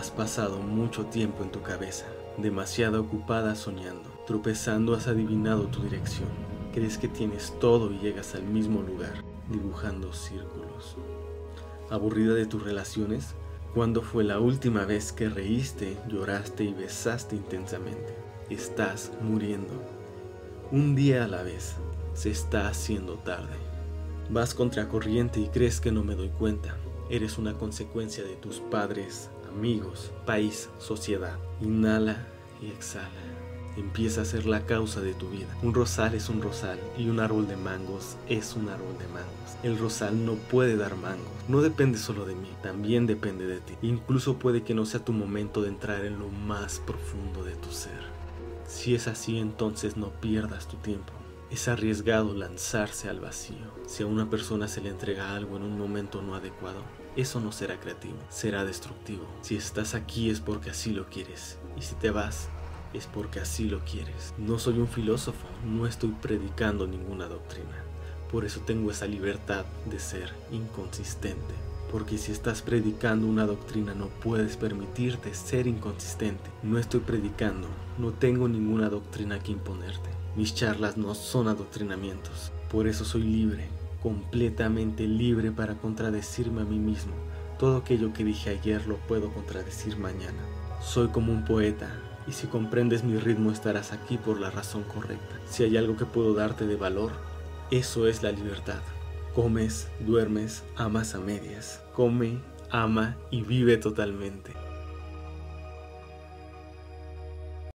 Has pasado mucho tiempo en tu cabeza, demasiado ocupada soñando. Tropezando has adivinado tu dirección. Crees que tienes todo y llegas al mismo lugar, dibujando círculos. Aburrida de tus relaciones, ¿cuándo fue la última vez que reíste, lloraste y besaste intensamente? Estás muriendo. Un día a la vez, se está haciendo tarde. Vas contracorriente y crees que no me doy cuenta. Eres una consecuencia de tus padres, amigos, país, sociedad. Inhala y exhala. Empieza a ser la causa de tu vida. Un rosal es un rosal y un árbol de mangos es un árbol de mangos. El rosal no puede dar mangos. No depende solo de mí, también depende de ti. Incluso puede que no sea tu momento de entrar en lo más profundo de tu ser. Si es así, entonces no pierdas tu tiempo. Es arriesgado lanzarse al vacío. Si a una persona se le entrega algo en un momento no adecuado, eso no será creativo, será destructivo. Si estás aquí es porque así lo quieres. Y si te vas, es porque así lo quieres. No soy un filósofo, no estoy predicando ninguna doctrina. Por eso tengo esa libertad de ser inconsistente. Porque si estás predicando una doctrina no puedes permitirte ser inconsistente. No estoy predicando, no tengo ninguna doctrina que imponerte. Mis charlas no son adoctrinamientos. Por eso soy libre, completamente libre para contradecirme a mí mismo. Todo aquello que dije ayer lo puedo contradecir mañana. Soy como un poeta, y si comprendes mi ritmo estarás aquí por la razón correcta. Si hay algo que puedo darte de valor, eso es la libertad. Comes, duermes, amas a medias. Come, ama y vive totalmente.